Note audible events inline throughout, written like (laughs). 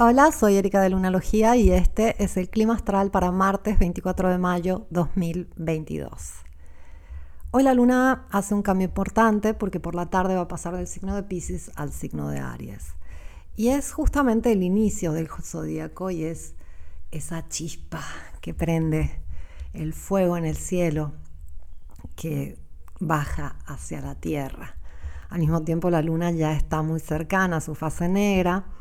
Hola, soy Erika de Lunalogía y este es el clima astral para martes 24 de mayo 2022. Hoy la luna hace un cambio importante porque por la tarde va a pasar del signo de Pisces al signo de Aries. Y es justamente el inicio del zodíaco y es esa chispa que prende el fuego en el cielo que baja hacia la tierra. Al mismo tiempo la luna ya está muy cercana a su fase negra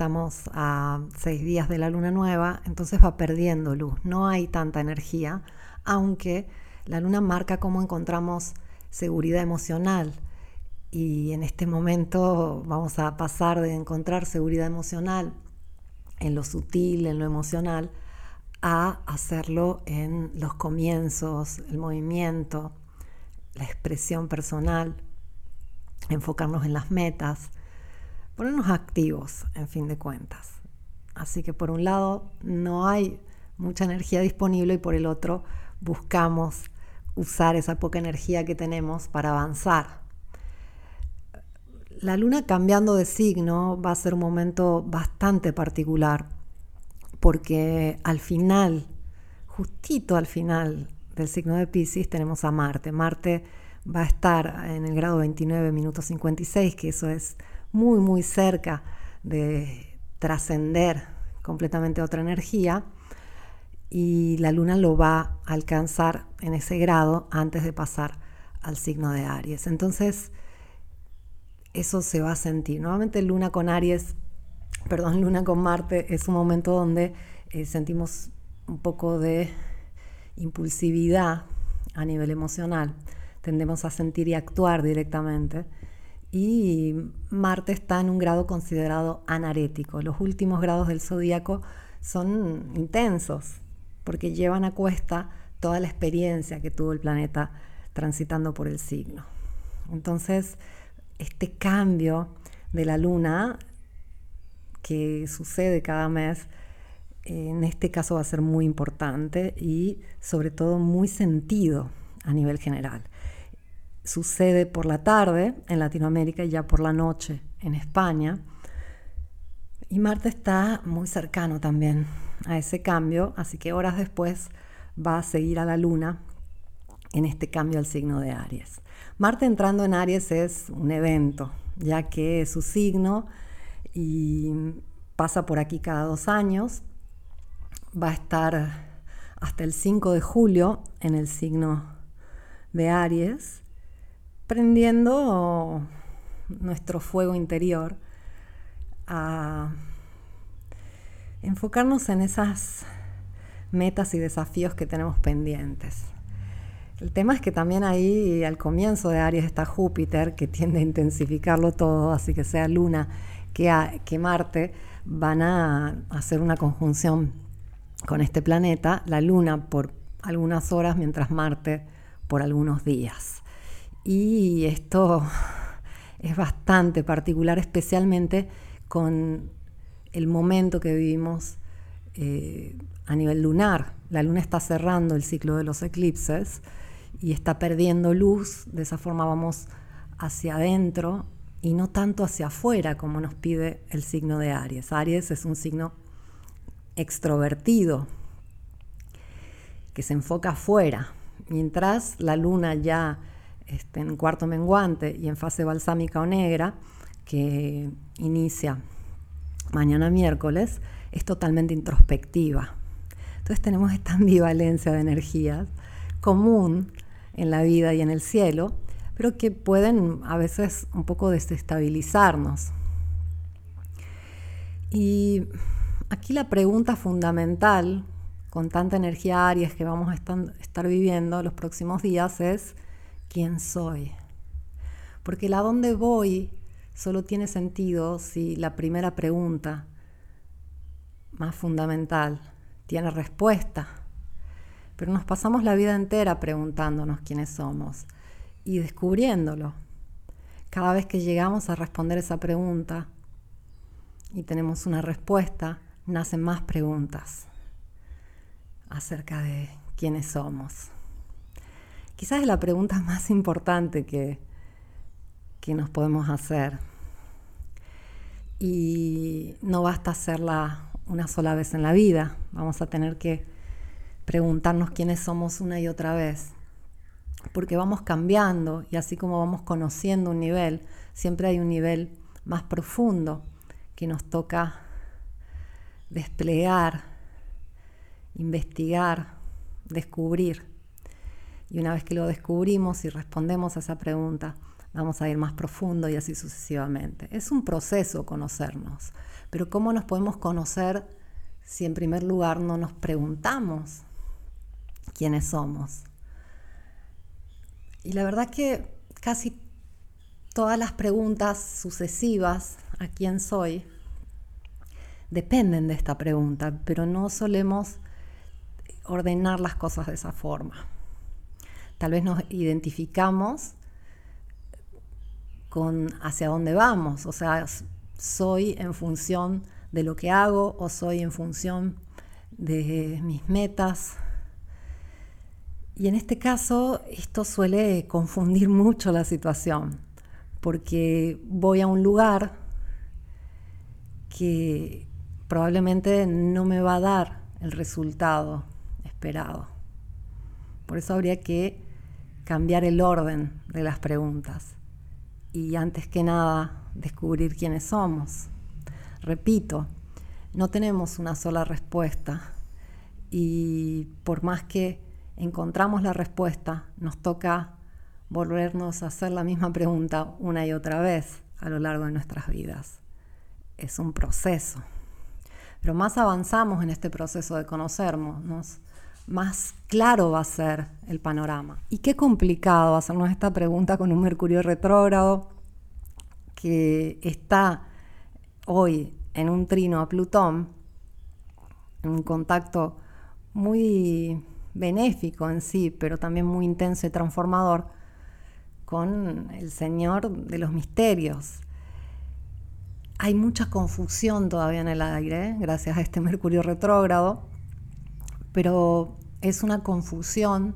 estamos a seis días de la luna nueva, entonces va perdiendo luz, no hay tanta energía, aunque la luna marca cómo encontramos seguridad emocional. Y en este momento vamos a pasar de encontrar seguridad emocional en lo sutil, en lo emocional, a hacerlo en los comienzos, el movimiento, la expresión personal, enfocarnos en las metas, ponernos activos, en fin de cuentas. Así que por un lado no hay mucha energía disponible y por el otro buscamos usar esa poca energía que tenemos para avanzar. La luna cambiando de signo va a ser un momento bastante particular porque al final, justito al final del signo de Pisces tenemos a Marte. Marte va a estar en el grado 29 minutos 56, que eso es muy, muy cerca de trascender completamente otra energía y la luna lo va a alcanzar en ese grado antes de pasar al signo de Aries. Entonces, eso se va a sentir. Nuevamente luna con Aries, perdón, (laughs) luna con Marte es un momento donde eh, sentimos un poco de impulsividad a nivel emocional. Tendemos a sentir y actuar directamente y Marte está en un grado considerado anarético. Los últimos grados del zodíaco son intensos porque llevan a cuesta toda la experiencia que tuvo el planeta transitando por el signo. Entonces, este cambio de la luna que sucede cada mes, en este caso va a ser muy importante y sobre todo muy sentido a nivel general sucede por la tarde en Latinoamérica y ya por la noche en España. Y Marte está muy cercano también a ese cambio, así que horas después va a seguir a la Luna en este cambio al signo de Aries. Marte entrando en Aries es un evento, ya que es su signo y pasa por aquí cada dos años. Va a estar hasta el 5 de julio en el signo de Aries prendiendo nuestro fuego interior a enfocarnos en esas metas y desafíos que tenemos pendientes. El tema es que también ahí al comienzo de Aries está Júpiter, que tiende a intensificarlo todo, así que sea Luna que, que Marte van a hacer una conjunción con este planeta, la Luna por algunas horas, mientras Marte por algunos días. Y esto (laughs) es bastante particular, especialmente con el momento que vivimos eh, a nivel lunar. La luna está cerrando el ciclo de los eclipses y está perdiendo luz, de esa forma vamos hacia adentro y no tanto hacia afuera como nos pide el signo de Aries. Aries es un signo extrovertido que se enfoca afuera, mientras la luna ya este, en cuarto menguante y en fase balsámica o negra, que inicia mañana miércoles, es totalmente introspectiva. Entonces tenemos esta (laughs) ambivalencia de energías común en la vida y en el cielo, pero que pueden a veces un poco desestabilizarnos. Y aquí la pregunta fundamental, con tanta energía Aries que vamos a estar viviendo los próximos días, es quién soy. Porque el a dónde voy solo tiene sentido si la primera pregunta, más fundamental, tiene respuesta. Pero nos pasamos la vida entera preguntándonos quiénes somos y descubriéndolo. Cada vez que llegamos a responder esa pregunta y tenemos una respuesta, nacen más preguntas acerca de quiénes somos. Quizás es la pregunta (laughs) más importante que, que nos podemos hacer. Y no basta hacerla una sola vez en la vida, vamos a tener que preguntarnos quiénes somos una y otra vez, porque vamos cambiando y así como vamos conociendo un nivel, siempre hay un nivel más profundo que nos toca desplegar, investigar, descubrir. Y una vez que lo descubrimos y respondemos a esa pregunta, vamos a ir más profundo y así sucesivamente. Es un proceso conocernos, pero ¿cómo nos podemos conocer si en primer lugar no nos preguntamos quiénes somos? Y la verdad que casi todas las preguntas sucesivas a quién soy dependen de esta pregunta, pero no solemos ordenar las cosas de esa forma. Tal vez nos identificamos con hacia dónde vamos, o sea, soy en función de lo que hago o soy en función de mis metas. Y en este caso esto suele confundir (laughs) mucho la situación, porque voy a un lugar que probablemente no me va a dar el resultado esperado. Por eso habría que cambiar el orden de las preguntas y antes que nada descubrir quiénes somos. Repito, no tenemos una sola respuesta y por más que encontramos la respuesta, nos toca volvernos a hacer la misma pregunta una y otra vez a lo largo de nuestras vidas. Es un proceso. Pero más avanzamos en este proceso de conocernos, más claro va a ser el panorama. Y qué complicado hacernos esta pregunta con un Mercurio retrógrado que está hoy en un trino a Plutón, en un contacto muy benéfico en sí, pero también muy intenso y transformador con el Señor de los misterios. Hay mucha confusión todavía en el aire, gracias a este Mercurio retrógrado, pero es una confusión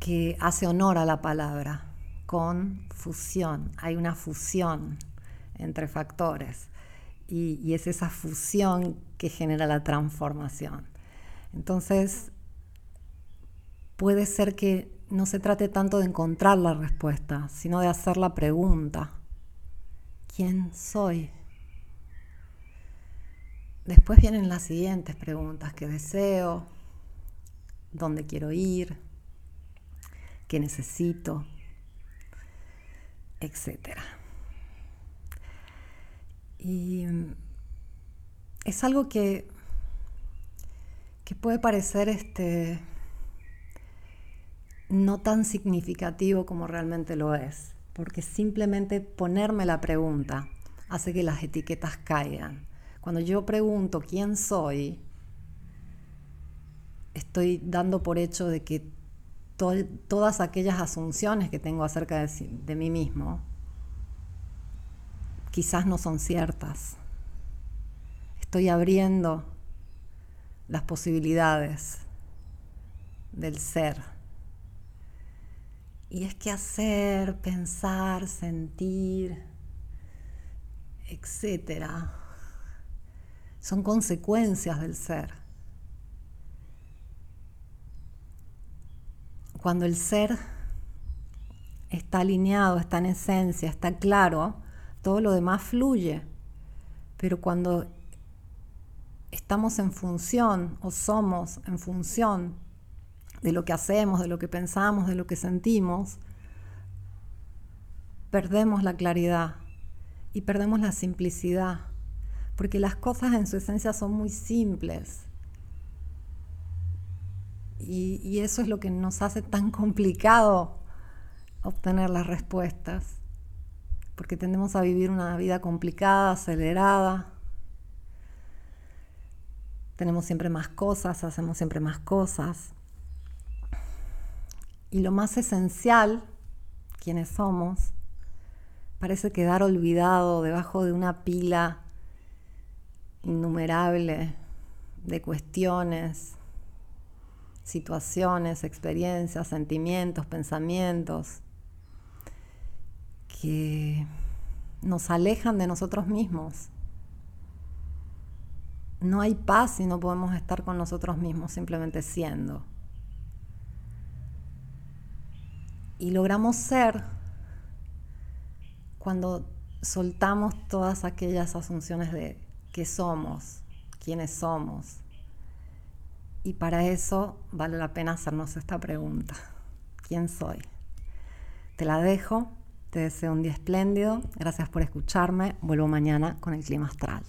que hace honor a la palabra, confusión. Hay una fusión entre factores y, y es esa fusión que genera la transformación. Entonces, puede ser que no se trate tanto de encontrar la respuesta, sino de hacer la pregunta. ¿Quién soy? Después vienen las siguientes preguntas. ¿Qué deseo? ¿Dónde quiero ir? ¿Qué necesito? Etcétera. Y mm, es algo que, que puede parecer este, no tan significativo como realmente lo es, porque simplemente ponerme la pregunta hace que las etiquetas caigan. Cuando yo pregunto quién soy, estoy dando por hecho de que todas aquellas asunciones que tengo acerca de, mí mismo quizás no son ciertas. Estoy abriendo las posibilidades del ser y es que hacer, pensar, sentir, etcétera, son consecuencias del ser. Cuando el ser está alineado, está en esencia, está claro, todo lo demás fluye. Pero cuando estamos en función o somos en función de lo que hacemos, de lo que pensamos, de lo que sentimos, perdemos la claridad y perdemos la simplicidad, porque las cosas en su esencia son muy simples. Y, eso es lo que nos hace tan (laughs) complicado obtener las respuestas, porque tendemos a vivir una vida complicada, acelerada. Tenemos siempre más cosas, hacemos siempre más cosas. Y lo más esencial, quienes somos, parece quedar olvidado debajo de una pila innumerable de cuestiones, situaciones, experiencias, sentimientos, pensamientos, que nos alejan de nosotros mismos. No hay paz si no podemos estar con nosotros mismos simplemente siendo. Y logramos ser cuando soltamos todas aquellas asunciones de qué somos, quiénes somos. Y para eso vale la pena hacernos esta pregunta. ¿Quién soy? Te la dejo, te deseo un día espléndido, gracias por escucharme, vuelvo mañana con el clima astral.